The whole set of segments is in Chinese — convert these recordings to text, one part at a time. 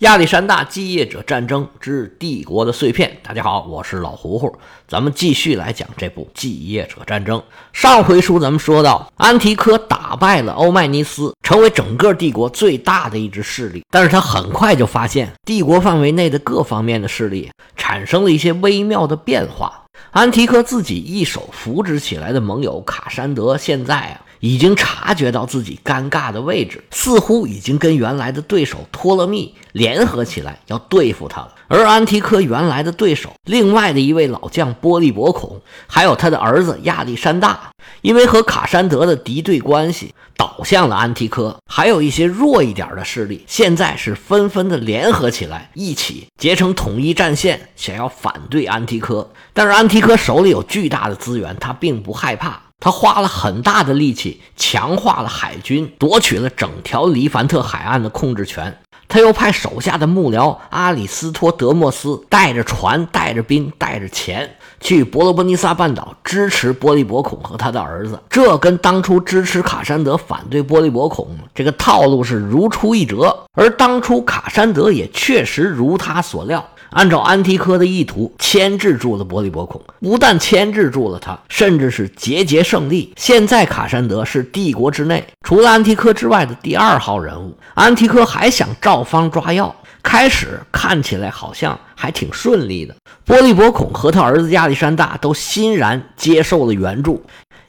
亚历山大继业者战争之帝国的碎片。大家好，我是老胡胡，咱们继续来讲这部继业者战争。上回书咱们说到，安提柯打败了欧迈尼斯，成为整个帝国最大的一支势力。但是他很快就发现，帝国范围内的各方面的势力产生了一些微妙的变化。安提柯自己一手扶植起来的盟友卡山德，现在啊。已经察觉到自己尴尬的位置，似乎已经跟原来的对手托勒密联合起来要对付他了。而安提柯原来的对手，另外的一位老将波利伯孔，还有他的儿子亚历山大，因为和卡山德的敌对关系，倒向了安提柯。还有一些弱一点的势力，现在是纷纷的联合起来，一起结成统一战线，想要反对安提柯。但是安提柯手里有巨大的资源，他并不害怕。他花了很大的力气，强化了海军，夺取了整条黎凡特海岸的控制权。他又派手下的幕僚阿里斯托德莫斯带着船、带着兵、带着钱去伯罗奔尼撒半岛支持波利伯孔和他的儿子。这跟当初支持卡山德反对波利伯孔这个套路是如出一辙。而当初卡山德也确实如他所料。按照安提柯的意图，牵制住了伯利伯孔，不但牵制住了他，甚至是节节胜利。现在卡山德是帝国之内除了安提柯之外的第二号人物。安提柯还想照方抓药，开始看起来好像还挺顺利的。波利伯孔和他儿子亚历山大都欣然接受了援助。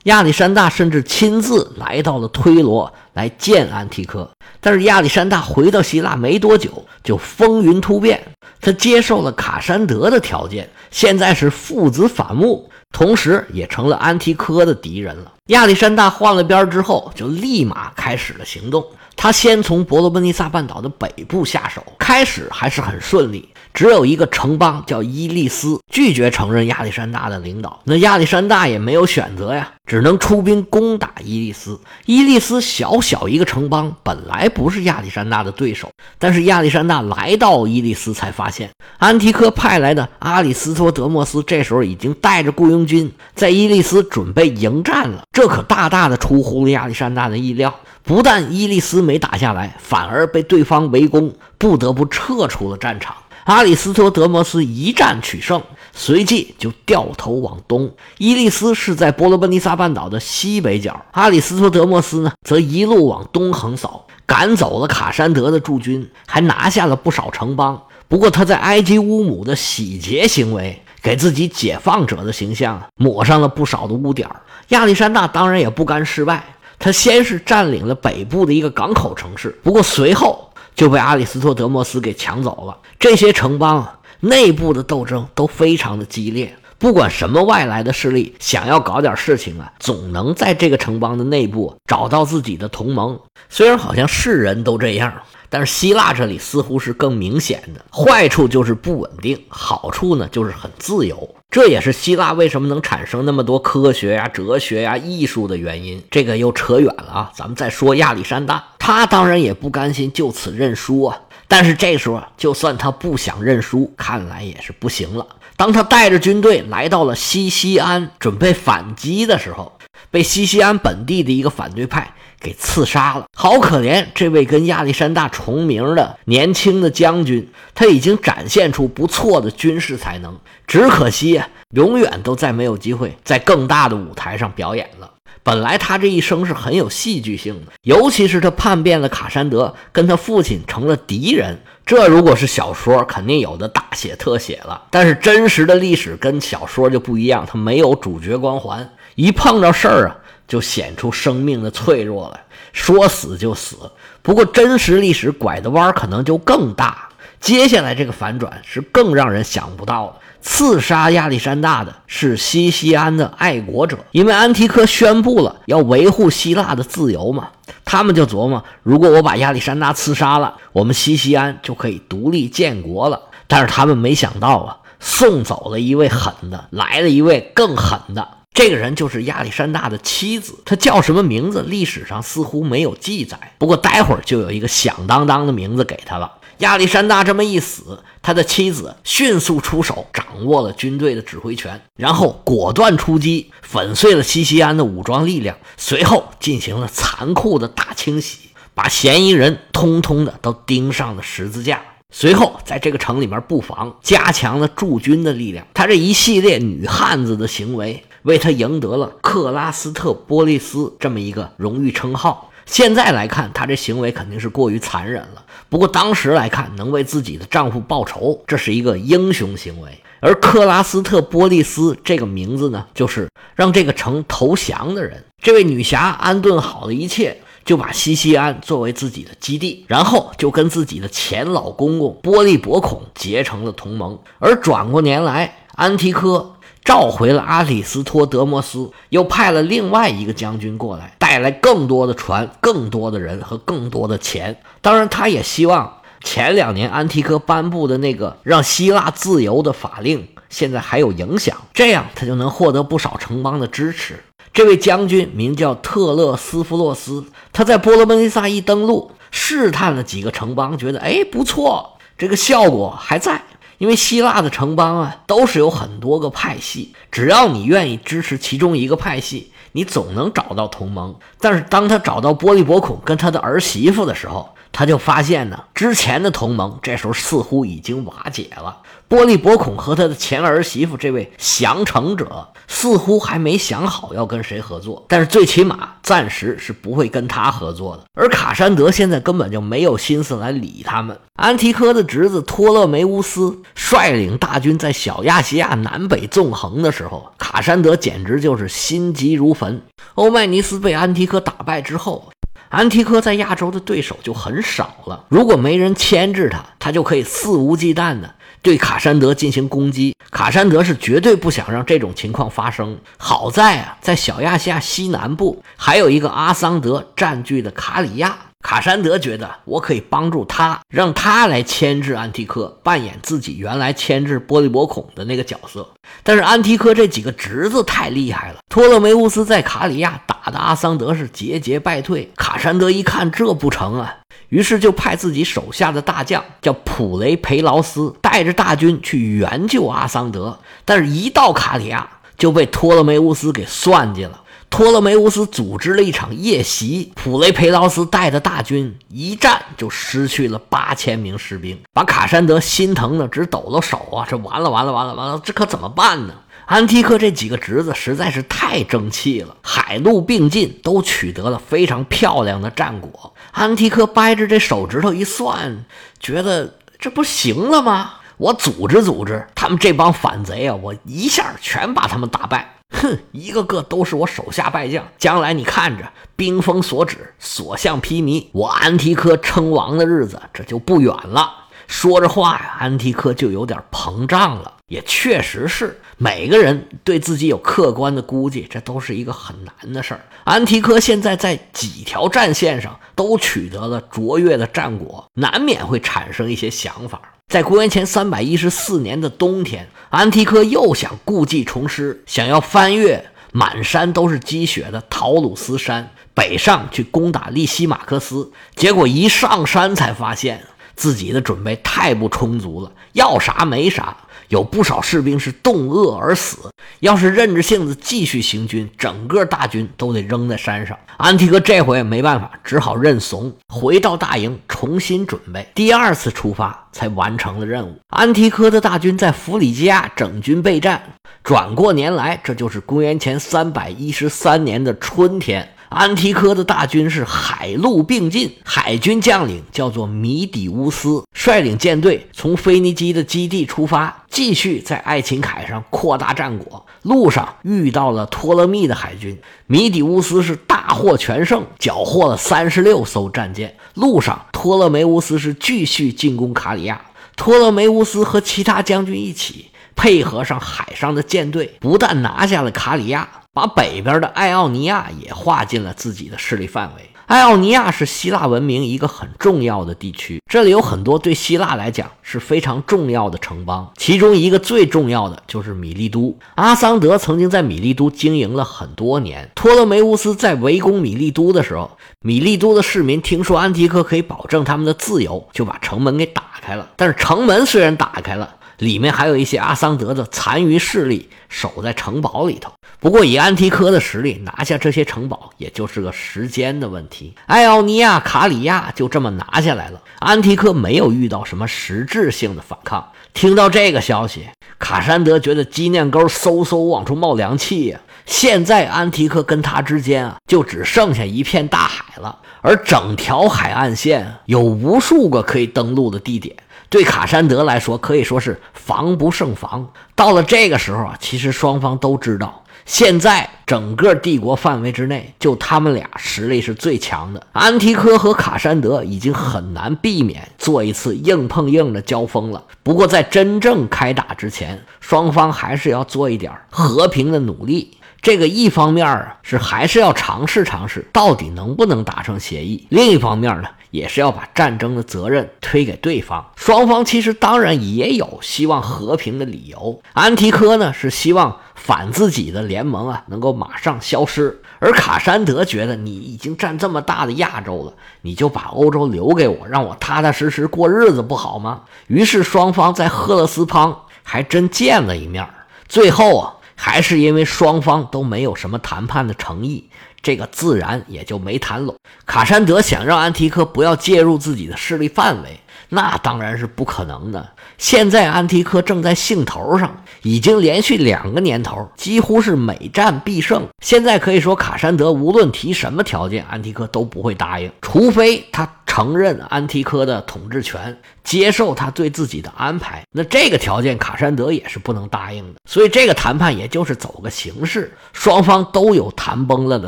亚历山大甚至亲自来到了推罗来见安提柯，但是亚历山大回到希腊没多久就风云突变，他接受了卡山德的条件，现在是父子反目，同时也成了安提柯的敌人了。亚历山大换了边之后，就立马开始了行动。他先从伯罗奔尼撒半岛的北部下手，开始还是很顺利。只有一个城邦叫伊利斯拒绝承认亚历山大的领导，那亚历山大也没有选择呀，只能出兵攻打伊利斯。伊利斯小小一个城邦，本来不是亚历山大的对手，但是亚历山大来到伊利斯，才发现安提柯派来的阿里斯托德莫斯这时候已经带着雇佣军在伊利斯准备迎战了，这可大大的出乎了亚历山大的意料。不但伊利斯没打下来，反而被对方围攻，不得不撤出了战场。阿里斯托德摩斯一战取胜，随即就掉头往东。伊利斯是在波罗奔尼撒半岛的西北角，阿里斯托德摩斯呢，则一路往东横扫，赶走了卡山德的驻军，还拿下了不少城邦。不过他在埃及乌姆的洗劫行为，给自己解放者的形象抹上了不少的污点亚历山大当然也不甘失败，他先是占领了北部的一个港口城市，不过随后。就被阿里斯托德莫斯给抢走了。这些城邦内部的斗争都非常的激烈，不管什么外来的势力想要搞点事情啊，总能在这个城邦的内部找到自己的同盟。虽然好像是人都这样。但是希腊这里似乎是更明显的坏处就是不稳定，好处呢就是很自由。这也是希腊为什么能产生那么多科学呀、哲学呀、艺术的原因。这个又扯远了啊，咱们再说亚历山大，他当然也不甘心就此认输啊。但是这时候，就算他不想认输，看来也是不行了。当他带着军队来到了西西安，准备反击的时候，被西西安本地的一个反对派。给刺杀了，好可怜！这位跟亚历山大重名的年轻的将军，他已经展现出不错的军事才能，只可惜呀，永远都再没有机会在更大的舞台上表演了。本来他这一生是很有戏剧性的，尤其是他叛变了卡山德，跟他父亲成了敌人。这如果是小说，肯定有的大写特写了。但是真实的历史跟小说就不一样，他没有主角光环，一碰着事儿啊。就显出生命的脆弱了，说死就死。不过真实历史拐的弯可能就更大。接下来这个反转是更让人想不到的。刺杀亚历山大的是西西安的爱国者，因为安提柯宣布了要维护希腊的自由嘛，他们就琢磨：如果我把亚历山大刺杀了，我们西西安就可以独立建国了。但是他们没想到啊，送走了一位狠的，来了一位更狠的。这个人就是亚历山大的妻子，他叫什么名字？历史上似乎没有记载。不过待会儿就有一个响当当的名字给他了。亚历山大这么一死，他的妻子迅速出手，掌握了军队的指挥权，然后果断出击，粉碎了西西安的武装力量，随后进行了残酷的大清洗，把嫌疑人通通的都钉上了十字架。随后在这个城里面布防，加强了驻军的力量。他这一系列女汉子的行为，为他赢得了克拉斯特波利斯这么一个荣誉称号。现在来看，他这行为肯定是过于残忍了。不过当时来看，能为自己的丈夫报仇，这是一个英雄行为。而克拉斯特波利斯这个名字呢，就是让这个城投降的人。这位女侠安顿好了一切，就把西西安作为自己的基地，然后就跟自己的前老公公波利伯孔结成了同盟。而转过年来，安提柯。召回了阿里斯托德摩斯，又派了另外一个将军过来，带来更多的船、更多的人和更多的钱。当然，他也希望前两年安提柯颁布的那个让希腊自由的法令现在还有影响，这样他就能获得不少城邦的支持。这位将军名叫特勒斯夫洛斯，他在波罗奔尼撒一登陆，试探了几个城邦，觉得哎不错，这个效果还在。因为希腊的城邦啊，都是有很多个派系，只要你愿意支持其中一个派系，你总能找到同盟。但是当他找到波利伯孔跟他的儿媳妇的时候，他就发现呢，之前的同盟这时候似乎已经瓦解了。波利伯孔和他的前儿媳妇这位降城者。似乎还没想好要跟谁合作，但是最起码暂时是不会跟他合作的。而卡山德现在根本就没有心思来理他们。安提柯的侄子托勒梅乌斯率领大军在小亚细亚南北纵横的时候，卡山德简直就是心急如焚。欧迈尼斯被安提柯打败之后，安提柯在亚洲的对手就很少了。如果没人牵制他，他就可以肆无忌惮的。对卡山德进行攻击，卡山德是绝对不想让这种情况发生。好在啊，在小亚细亚西南部还有一个阿桑德占据的卡里亚，卡山德觉得我可以帮助他，让他来牵制安提柯，扮演自己原来牵制波利伯孔的那个角色。但是安提柯这几个侄子太厉害了，托勒梅乌斯在卡里亚打的阿桑德是节节败退。卡山德一看这不成啊！于是就派自己手下的大将叫普雷培劳斯，带着大军去援救阿桑德。但是，一到卡里亚就被托勒梅乌斯给算计了。托勒梅乌斯组织了一场夜袭，普雷培劳斯带的大军一战就失去了八千名士兵，把卡山德心疼的直抖了手啊！这完了，完了，完了，完了，这可怎么办呢？安提克这几个侄子实在是太争气了，海陆并进，都取得了非常漂亮的战果。安提克掰着这手指头一算，觉得这不行了吗？我组织组织他们这帮反贼啊，我一下全把他们打败。哼，一个个都是我手下败将，将来你看着，兵锋所指，所向披靡，我安提克称王的日子这就不远了。说着话呀，安提克就有点膨胀了。也确实是，每个人对自己有客观的估计，这都是一个很难的事儿。安提柯现在在几条战线上都取得了卓越的战果，难免会产生一些想法。在公元前三百一十四年的冬天，安提柯又想故技重施，想要翻越满山都是积雪的陶鲁斯山，北上去攻打利西马克斯。结果一上山才发现。自己的准备太不充足了，要啥没啥，有不少士兵是冻饿而死。要是任着性子继续行军，整个大军都得扔在山上。安提柯这回没办法，只好认怂，回到大营重新准备。第二次出发才完成了任务。安提柯的大军在弗里吉亚整军备战。转过年来，这就是公元前三百一十三年的春天。安提柯的大军是海陆并进，海军将领叫做米底乌斯，率领舰队从腓尼基的基地出发，继续在爱琴海上扩大战果。路上遇到了托勒密的海军，米底乌斯是大获全胜，缴获了三十六艘战舰。路上，托勒梅乌斯是继续进攻卡里亚，托勒梅乌斯和其他将军一起配合上海上的舰队，不但拿下了卡里亚。把北边的爱奥尼亚也划进了自己的势力范围。爱奥尼亚是希腊文明一个很重要的地区，这里有很多对希腊来讲是非常重要的城邦，其中一个最重要的就是米利都。阿桑德曾经在米利都经营了很多年。托勒梅乌斯在围攻米利都的时候，米利都的市民听说安提柯可以保证他们的自由，就把城门给打开了。但是城门虽然打开了，里面还有一些阿桑德的残余势力守在城堡里头。不过以安提柯的实力拿下这些城堡，也就是个时间的问题。艾奥尼亚、卡里亚就这么拿下来了，安提柯没有遇到什么实质性的反抗。听到这个消息，卡山德觉得鸡念钩嗖嗖往出冒凉气呀！现在安提柯跟他之间啊，就只剩下一片大海了，而整条海岸线有无数个可以登陆的地点，对卡山德来说可以说是防不胜防。到了这个时候啊，其实双方都知道。现在整个帝国范围之内，就他们俩实力是最强的。安提柯和卡山德已经很难避免做一次硬碰硬的交锋了。不过，在真正开打之前，双方还是要做一点和平的努力。这个一方面啊，是还是要尝试尝试到底能不能达成协议；另一方面呢，也是要把战争的责任推给对方。双方其实当然也有希望和平的理由。安提柯呢，是希望。反自己的联盟啊，能够马上消失。而卡山德觉得你已经占这么大的亚洲了，你就把欧洲留给我，让我踏踏实实过日子不好吗？于是双方在赫勒斯邦还真见了一面。最后啊，还是因为双方都没有什么谈判的诚意，这个自然也就没谈拢。卡山德想让安提柯不要介入自己的势力范围。那当然是不可能的。现在安提柯正在兴头上，已经连续两个年头几乎是每战必胜。现在可以说，卡山德无论提什么条件，安提柯都不会答应，除非他。承认安提柯的统治权，接受他对自己的安排，那这个条件卡山德也是不能答应的。所以这个谈判也就是走个形式，双方都有谈崩了的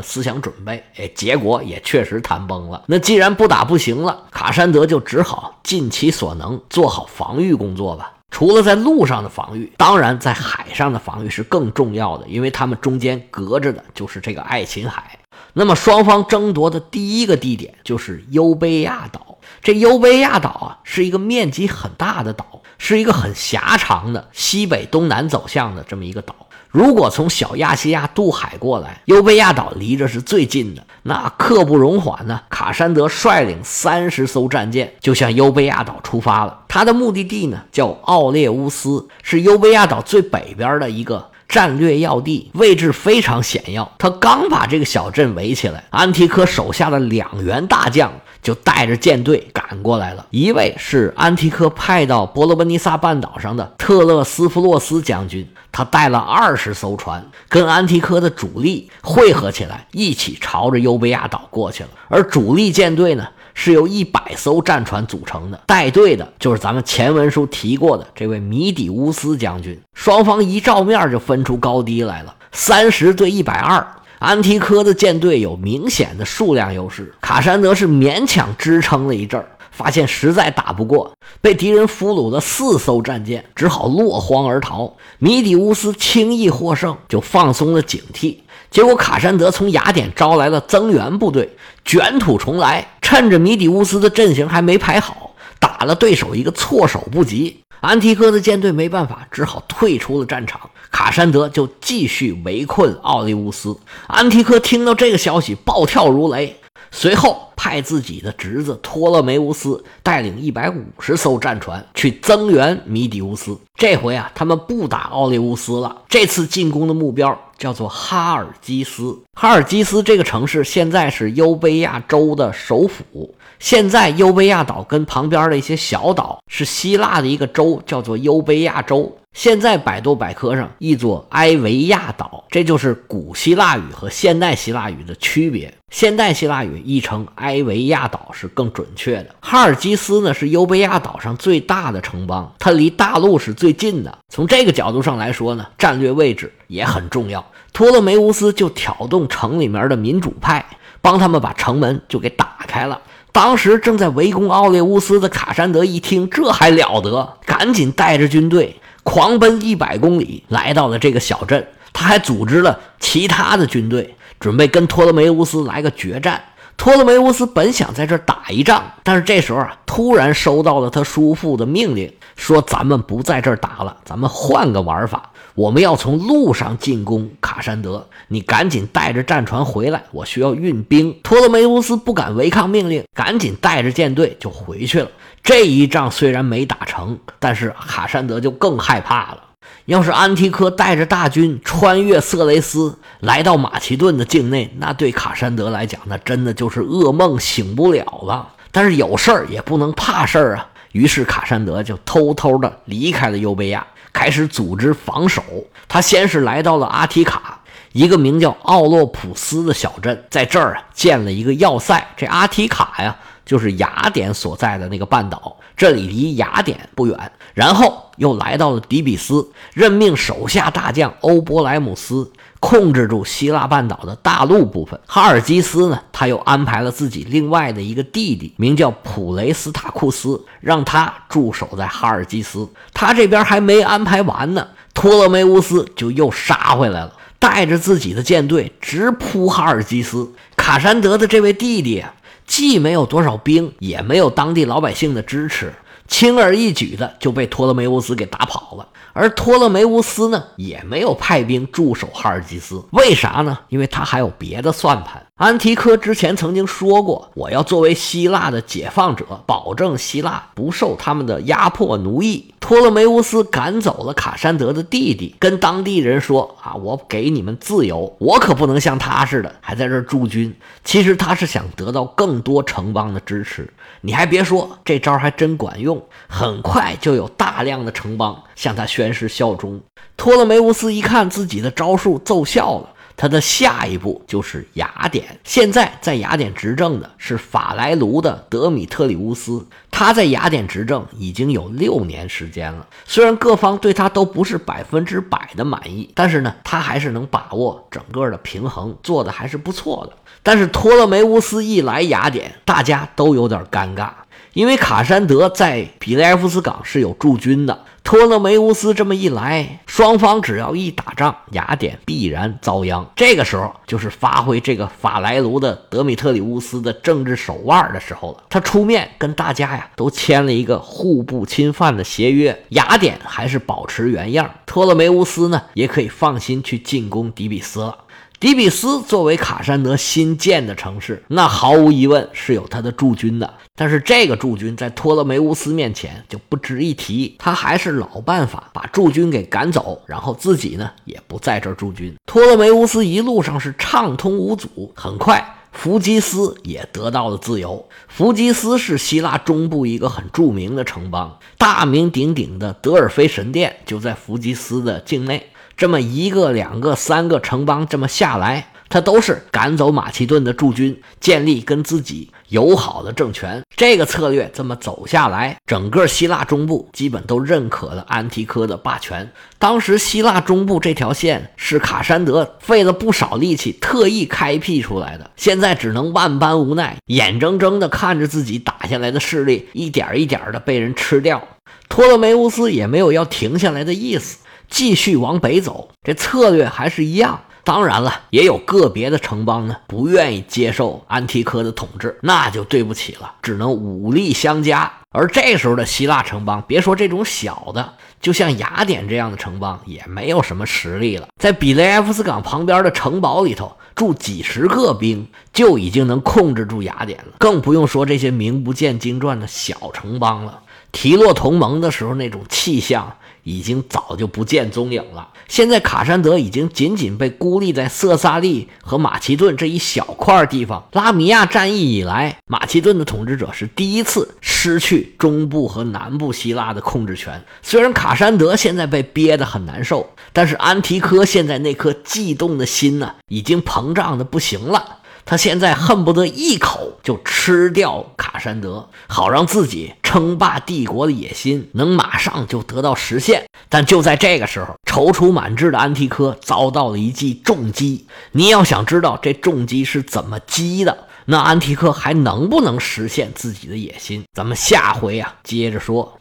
思想准备。哎，结果也确实谈崩了。那既然不打不行了，卡山德就只好尽其所能做好防御工作吧。除了在路上的防御，当然在海上的防御是更重要的，因为他们中间隔着的就是这个爱琴海。那么双方争夺的第一个地点就是优卑亚岛。这优卑亚岛啊，是一个面积很大的岛，是一个很狭长的西北东南走向的这么一个岛。如果从小亚细亚渡海过来，优卑亚岛离着是最近的。那刻不容缓呢，卡山德率领三十艘战舰就向优卑亚岛出发了。他的目的地呢，叫奥列乌斯，是优卑亚岛最北边的一个。战略要地位置非常险要，他刚把这个小镇围起来，安提柯手下的两员大将就带着舰队赶过来了。一位是安提柯派到伯罗奔尼撒半岛上的特勒斯弗洛斯将军，他带了二十艘船，跟安提柯的主力汇合起来，一起朝着优贝亚岛过去了。而主力舰队呢？是由一百艘战船组成的，带队的就是咱们前文书提过的这位米底乌斯将军。双方一照面就分出高低来了，三十对一百二。安提柯的舰队有明显的数量优势，卡山德是勉强支撑了一阵儿，发现实在打不过，被敌人俘虏了四艘战舰，只好落荒而逃。米底乌斯轻易获胜，就放松了警惕。结果卡山德从雅典招来了增援部队，卷土重来。趁着米底乌斯的阵型还没排好，打了对手一个措手不及。安提柯的舰队没办法，只好退出了战场。卡山德就继续围困奥利乌斯。安提柯听到这个消息，暴跳如雷。随后派自己的侄子托勒梅乌斯带领一百五十艘战船去增援米底乌斯。这回啊，他们不打奥利乌斯了。这次进攻的目标叫做哈尔基斯。哈尔基斯这个城市现在是优卑亚州的首府。现在优卑亚岛跟旁边的一些小岛是希腊的一个州，叫做优卑亚州。现在百度百科上译作埃维亚岛，这就是古希腊语和现代希腊语的区别。现代希腊语译成埃维亚岛是更准确的。哈尔基斯呢是优卑亚岛上最大的城邦，它离大陆是最近的。从这个角度上来说呢，战略位置也很重要。托勒梅乌斯就挑动城里面的民主派，帮他们把城门就给打开了。当时正在围攻奥列乌斯的卡山德一听，这还了得，赶紧带着军队。狂奔一百公里，来到了这个小镇。他还组织了其他的军队，准备跟托勒梅乌斯来个决战。托勒梅乌斯本想在这打一仗，但是这时候啊，突然收到了他叔父的命令，说咱们不在这儿打了，咱们换个玩法。我们要从路上进攻卡山德，你赶紧带着战船回来，我需要运兵。托勒梅乌斯不敢违抗命令，赶紧带着舰队就回去了。这一仗虽然没打成，但是卡山德就更害怕了。要是安提柯带着大军穿越色雷斯，来到马其顿的境内，那对卡山德来讲，那真的就是噩梦醒不了了。但是有事儿也不能怕事儿啊，于是卡山德就偷偷的离开了优贝亚，开始组织防守。他先是来到了阿提卡，一个名叫奥洛普斯的小镇，在这儿建了一个要塞。这阿提卡呀。就是雅典所在的那个半岛，这里离雅典不远。然后又来到了底比斯，任命手下大将欧波莱姆斯控制住希腊半岛的大陆部分。哈尔基斯呢，他又安排了自己另外的一个弟弟，名叫普雷斯塔库斯，让他驻守在哈尔基斯。他这边还没安排完呢，托勒梅乌斯就又杀回来了，带着自己的舰队直扑哈尔基斯。卡山德的这位弟弟。既没有多少兵，也没有当地老百姓的支持，轻而易举的就被托勒梅乌斯给打跑了。而托勒梅乌斯呢，也没有派兵驻守哈尔基斯，为啥呢？因为他还有别的算盘。安提柯之前曾经说过，我要作为希腊的解放者，保证希腊不受他们的压迫奴役。托勒梅乌斯赶走了卡山德的弟弟，跟当地人说：“啊，我给你们自由，我可不能像他似的还在这驻军。”其实他是想得到更多城邦的支持。你还别说，这招还真管用，很快就有大量的城邦向他宣誓效忠。托勒梅乌斯一看自己的招数奏效了。他的下一步就是雅典。现在在雅典执政的是法莱卢的德米特里乌斯，他在雅典执政已经有六年时间了。虽然各方对他都不是百分之百的满意，但是呢，他还是能把握整个的平衡，做的还是不错的。但是托勒梅乌斯一来雅典，大家都有点尴尬，因为卡山德在比雷埃夫斯港是有驻军的。托勒梅乌斯这么一来，双方只要一打仗，雅典必然遭殃。这个时候就是发挥这个法莱卢的德米特里乌斯的政治手腕的时候了。他出面跟大家呀都签了一个互不侵犯的协约，雅典还是保持原样，托勒梅乌斯呢也可以放心去进攻底比斯了。迪比斯作为卡山德新建的城市，那毫无疑问是有他的驻军的。但是这个驻军在托勒梅乌斯面前就不值一提，他还是老办法，把驻军给赶走，然后自己呢也不在这驻军。托勒梅乌斯一路上是畅通无阻，很快弗吉斯也得到了自由。弗吉斯是希腊中部一个很著名的城邦，大名鼎鼎的德尔菲神殿就在弗吉斯的境内。这么一个、两个、三个城邦这么下来，他都是赶走马其顿的驻军，建立跟自己友好的政权。这个策略这么走下来，整个希腊中部基本都认可了安提柯的霸权。当时希腊中部这条线是卡山德费了不少力气特意开辟出来的，现在只能万般无奈，眼睁睁地看着自己打下来的势力一点一点的被人吃掉。托勒梅乌斯也没有要停下来的意思。继续往北走，这策略还是一样。当然了，也有个别的城邦呢，不愿意接受安提柯的统治，那就对不起了，只能武力相加。而这时候的希腊城邦，别说这种小的，就像雅典这样的城邦，也没有什么实力了。在比雷埃夫斯港旁边的城堡里头住几十个兵，就已经能控制住雅典了，更不用说这些名不见经传的小城邦了。提洛同盟的时候，那种气象。已经早就不见踪影了。现在卡山德已经仅仅被孤立在色萨利和马其顿这一小块地方。拉米亚战役以来，马其顿的统治者是第一次失去中部和南部希腊的控制权。虽然卡山德现在被憋得很难受，但是安提柯现在那颗悸动的心呢，已经膨胀的不行了。他现在恨不得一口就吃掉卡山德，好让自己称霸帝国的野心能马上就得到实现。但就在这个时候，踌躇满志的安提柯遭到了一记重击。你要想知道这重击是怎么击的，那安提柯还能不能实现自己的野心？咱们下回啊接着说。